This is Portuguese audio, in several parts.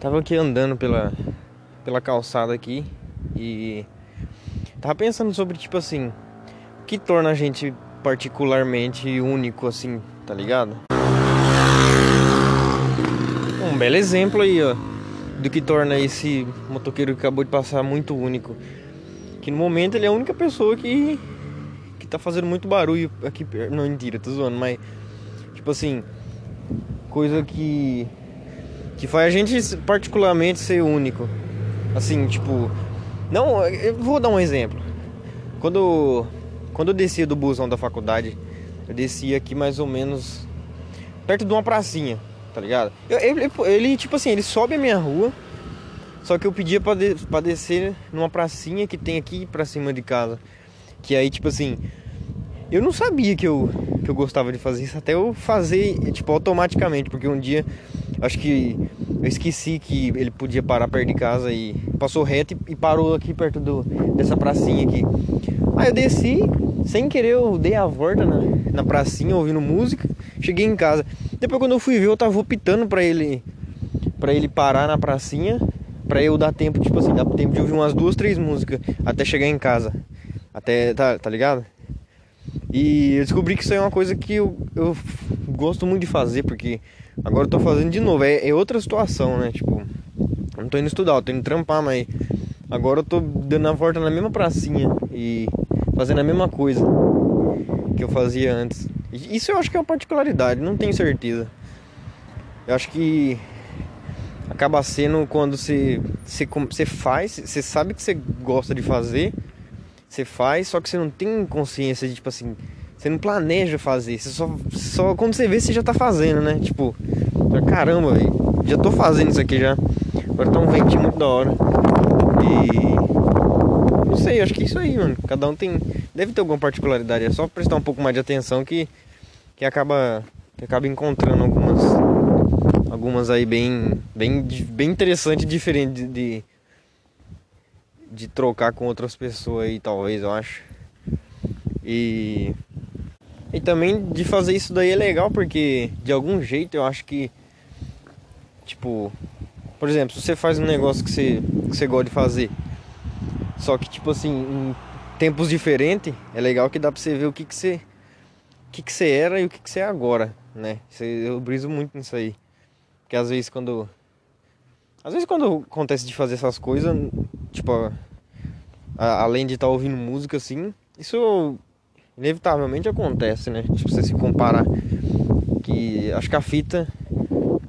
Tava aqui andando pela, pela calçada aqui e tava pensando sobre tipo assim, o que torna a gente particularmente único assim, tá ligado? Um belo exemplo aí, ó, do que torna esse motoqueiro que acabou de passar muito único. Que no momento ele é a única pessoa que que tá fazendo muito barulho aqui. Não, mentira, tô zoando, mas tipo assim, coisa que que faz a gente particularmente ser único. Assim, tipo, não, eu vou dar um exemplo. Quando quando eu descia do busão da faculdade, eu descia aqui mais ou menos perto de uma pracinha, tá ligado? Eu, ele, ele, tipo assim, ele sobe a minha rua, só que eu pedia pra, de, descer numa pracinha que tem aqui pra cima de casa. Que aí, tipo assim, eu não sabia que eu, que eu gostava de fazer isso, até eu fazer, tipo, automaticamente, porque um dia Acho que eu esqueci que ele podia parar perto de casa e passou reto e, parou aqui perto do, dessa pracinha aqui. Aí eu desci, sem querer eu dei a volta na, na pracinha ouvindo música, cheguei em casa. Depois quando eu fui ver, eu tava optando para ele para ele parar na pracinha, para eu dar tempo, tipo assim, dar tempo de ouvir umas duas, três músicas até chegar em casa. Até, tá, tá ligado? E eu descobri que isso é uma coisa que eu, eu gosto muito de fazer, porque Agora eu tô fazendo de novo. É, é outra situação, né? Tipo, eu não tô indo estudar, eu tô indo trampar, mas agora eu tô dando a volta na mesma pracinha e fazendo a mesma coisa que eu fazia antes. Isso eu acho que é uma particularidade, não tenho certeza. Eu acho que acaba sendo quando você, você, você faz, você sabe que você gosta de fazer, você faz, só que você não tem consciência de tipo assim, você não planeja fazer, você só, só quando você vê, você já tá fazendo, né? Tipo, caramba, véio, já tô fazendo isso aqui já. Agora tá um ventinho muito da hora. E. Não sei, acho que é isso aí, mano. Cada um tem. Deve ter alguma particularidade. É só prestar um pouco mais de atenção que. Que acaba. Que acaba encontrando algumas. Algumas aí bem. Bem, bem interessante diferente de, de. De trocar com outras pessoas aí, talvez, eu acho. E e também de fazer isso daí é legal porque de algum jeito eu acho que tipo, por exemplo, se você faz um negócio que você, que você gosta de fazer, só que tipo assim, em tempos diferentes, é legal que dá pra você ver o que que você o que que você era e o que que você é agora, né? Eu briso muito nisso aí. Porque às vezes quando às vezes quando acontece de fazer essas coisas, tipo, a, além de estar tá ouvindo música assim, isso inevitavelmente acontece, né? Tipo, você se comparar que acho que a fita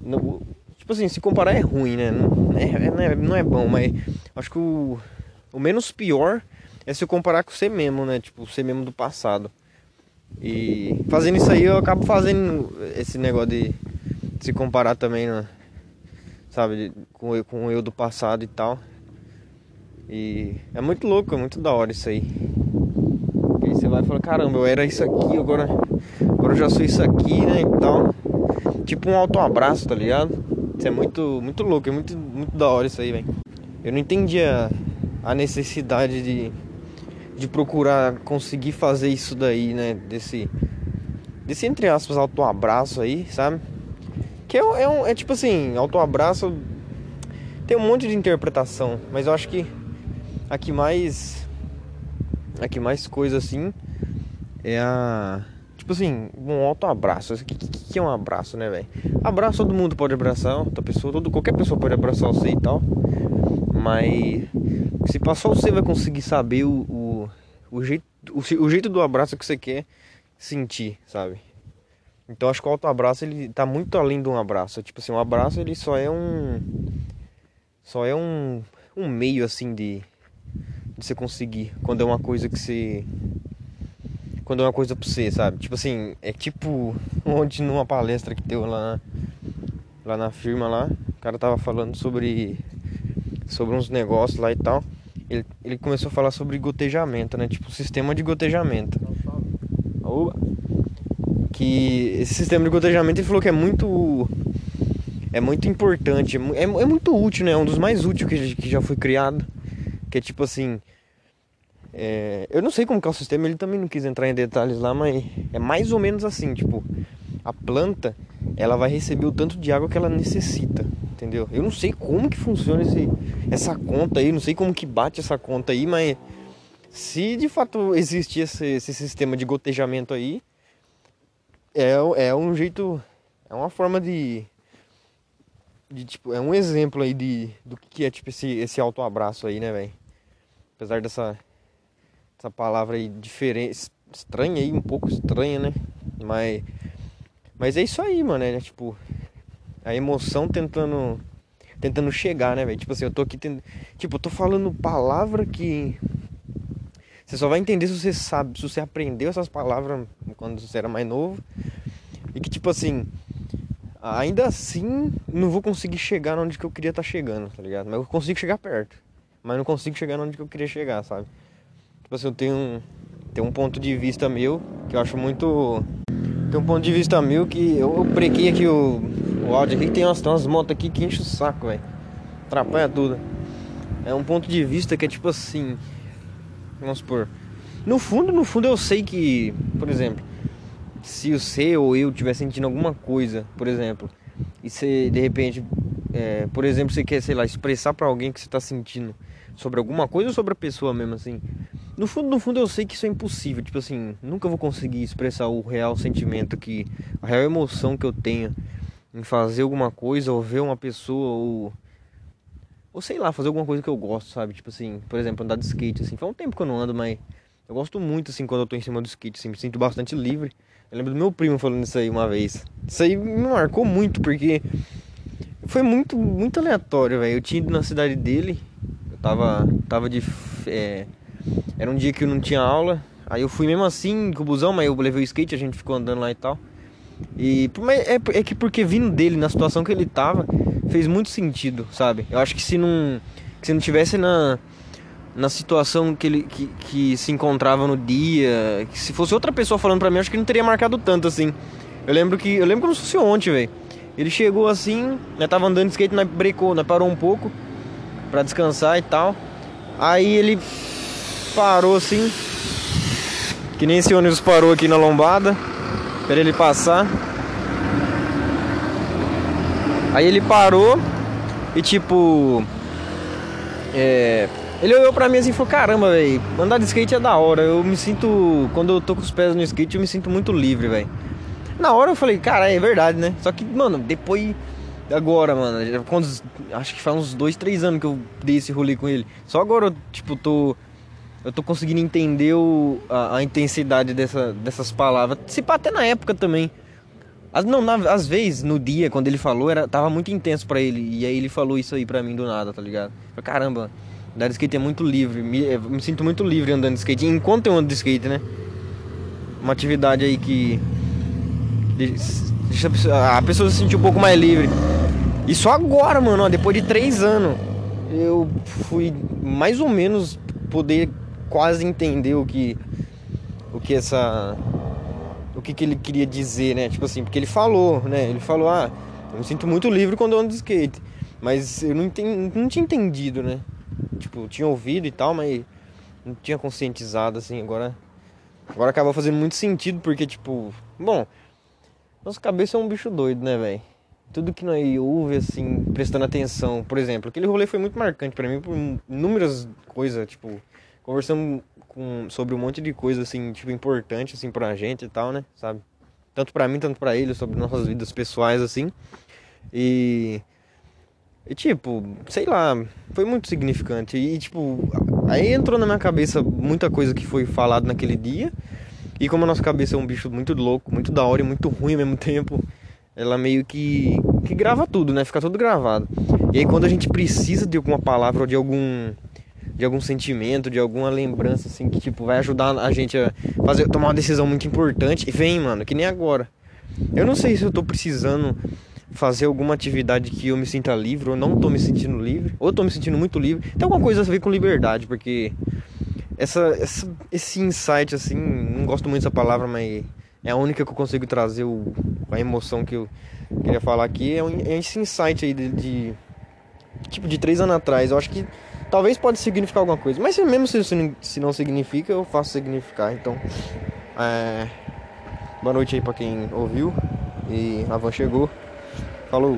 não, tipo assim, se comparar é ruim, né? Não é, não é, não é bom, mas acho que o, o menos pior é se comparar com você mesmo, né? Tipo, você mesmo do passado. E fazendo isso aí eu acabo fazendo esse negócio de, se comparar também, né? sabe, com com eu do passado e tal. E é muito louco, é muito da hora isso aí você vai falar, caramba, eu era isso aqui, agora, agora eu já sou isso aqui, né, e tal. Tipo um autoabraço, tá ligado? Isso é muito, muito louco, é muito, muito da hora isso aí, velho. Eu não entendia a necessidade de, de procurar conseguir fazer isso daí, né, desse, desse entre aspas, autoabraço aí, sabe? Que é, é, um, é tipo assim, autoabraço tem um monte de interpretação, mas eu acho que a que mais a que mais coisa assim é a. Tipo assim, um alto abraço. O que, que, que, é um abraço, né, velho? Abraço, todo mundo pode abraçar outra pessoa, todo, qualquer pessoa pode abraçar você e tal. Mas se passar você vai conseguir saber o, o, o jeito, o, o, jeito do abraço que você quer sentir, sabe? Então acho que o alto abraço ele tá muito além de um abraço. Tipo assim, um abraço ele só é um. Só é um, um meio assim de, de você conseguir. Quando é uma coisa que você. Quando é uma coisa pra você, sabe? Tipo assim, é tipo ontem numa palestra que deu lá, lá na firma lá, o cara tava falando sobre. sobre uns negócios lá e tal. Ele, ele começou a falar sobre gotejamento, né? Tipo, sistema de gotejamento. Que esse sistema de gotejamento ele falou que é muito é muito importante, é, é, muito útil, né? É um dos mais úteis que, que já foi criado. Que é tipo assim, é, eu não sei como que é o sistema, ele também não quis entrar em detalhes lá, mas é mais ou menos assim, tipo, a planta, ela vai receber o tanto de água que ela necessita, entendeu? Eu não sei como que funciona esse, essa conta aí, não sei como que bate essa conta aí, mas se de fato existir esse, esse sistema de gotejamento aí, é, é um jeito, é uma forma de, de tipo, é um exemplo aí de, do que é tipo esse, esse autoabraço aí, né, velho? Apesar dessa, essa palavra aí diferente, estranha aí, um pouco estranha, né? Mas, mas é isso aí, mano, é tipo, a emoção tentando tentando chegar, né, velho? Tipo assim, eu tô aqui tendo, tipo, eu tô falando palavra que você só vai entender se você sabe, se você aprendeu essas palavras quando você era mais novo. E que tipo assim, ainda assim não vou conseguir chegar onde que eu queria estar tá chegando, tá ligado? Mas eu consigo chegar perto. Mas não consigo chegar onde que eu queria chegar, sabe? Tipo assim, eu tenho um, tenho um ponto de vista meu que eu acho muito. Tem um ponto de vista meu que eu, eu brequei aqui o, o áudio aqui, tem umas, tem umas motos aqui que enche o saco, velho. Atrapalha tudo. É um ponto de vista que é tipo assim. Vamos supor. No fundo, no fundo eu sei que, por exemplo, se você ou eu estiver sentindo alguma coisa, por exemplo, e você de repente, é, por exemplo, você quer, sei lá, expressar para alguém que você está sentindo sobre alguma coisa ou sobre a pessoa mesmo assim. No fundo, no fundo eu sei que isso é impossível, tipo assim, nunca vou conseguir expressar o real sentimento que, a real emoção que eu tenho em fazer alguma coisa ou ver uma pessoa ou ou sei lá, fazer alguma coisa que eu gosto, sabe? Tipo assim, por exemplo, andar de skate assim. Faz um tempo que eu não ando, mas eu gosto muito assim quando eu tô em cima do skate, assim, me sinto bastante livre. Eu lembro do meu primo falando isso aí uma vez. Isso aí me marcou muito porque foi muito muito aleatório, velho. Eu tinha ido na cidade dele, tava tava de é, era um dia que eu não tinha aula. Aí eu fui mesmo assim com o busão, mas eu levei o skate, a gente ficou andando lá e tal. E é, é que porque vindo dele na situação que ele tava, fez muito sentido, sabe? Eu acho que se não que se não tivesse na na situação que ele que, que se encontrava no dia, que se fosse outra pessoa falando para mim, acho que não teria marcado tanto assim. Eu lembro que eu lembro como se fosse ontem, velho. Ele chegou assim, né, tava andando de skate, né, brecou, né, parou um pouco para descansar e tal. Aí ele parou assim, que nem esse ônibus parou aqui na lombada, para ele passar. Aí ele parou e tipo. É, ele olhou pra mim assim e falou: Caramba, velho, andar de skate é da hora. Eu me sinto. Quando eu tô com os pés no skate, eu me sinto muito livre, velho. Na hora eu falei: Cara, é verdade, né? Só que, mano, depois. Agora, mano, quando, acho que faz uns dois, três anos que eu dei esse rolê com ele. Só agora eu, tipo, tô. Eu tô conseguindo entender o, a, a intensidade dessa, dessas palavras. Se pá, até na época também. As, não, na, às vezes, no dia, quando ele falou, era, tava muito intenso para ele. E aí ele falou isso aí pra mim do nada, tá ligado? Falei, caramba, andar de skate é muito livre. Me, me sinto muito livre andando de skate. Enquanto eu ando de skate, né? Uma atividade aí que. Deixa a pessoa se sentir um pouco mais livre. E só agora, mano, ó, depois de três anos, eu fui mais ou menos poder quase entender o que. O que essa o que, que ele queria dizer, né? Tipo assim, porque ele falou, né? Ele falou, ah, eu me sinto muito livre quando eu ando de skate. Mas eu não, entendi, não tinha entendido, né? Tipo, tinha ouvido e tal, mas não tinha conscientizado, assim. Agora, agora acaba fazendo muito sentido, porque, tipo, bom, nossa cabeça é um bicho doido, né, velho? Tudo que nós ouve, assim, prestando atenção. Por exemplo, aquele rolê foi muito marcante para mim por inúmeras coisas, tipo, conversamos com, sobre um monte de coisa, assim, tipo, importante, assim, pra gente e tal, né? Sabe? Tanto pra mim, tanto pra ele, sobre nossas vidas pessoais, assim. E. E, tipo, sei lá, foi muito significante. E, tipo, aí entrou na minha cabeça muita coisa que foi falado naquele dia. E como a nossa cabeça é um bicho muito louco, muito da hora e muito ruim ao mesmo tempo, ela meio que, que grava tudo, né? Fica tudo gravado. E aí quando a gente precisa de alguma palavra ou de algum de algum sentimento, de alguma lembrança, assim, que, tipo, vai ajudar a gente a fazer, tomar uma decisão muito importante. E vem, mano, que nem agora. Eu não sei se eu tô precisando fazer alguma atividade que eu me sinta livre ou não tô me sentindo livre, ou tô me sentindo muito livre. Tem alguma coisa a ver com liberdade, porque essa, essa esse insight, assim, não gosto muito dessa palavra, mas é a única que eu consigo trazer o, a emoção que eu queria falar aqui. É, um, é esse insight aí de, de, tipo, de três anos atrás. Eu acho que Talvez pode significar alguma coisa, mas mesmo se, se não significa, eu faço significar. Então, é... boa noite aí pra quem ouviu. E a van chegou. Falou!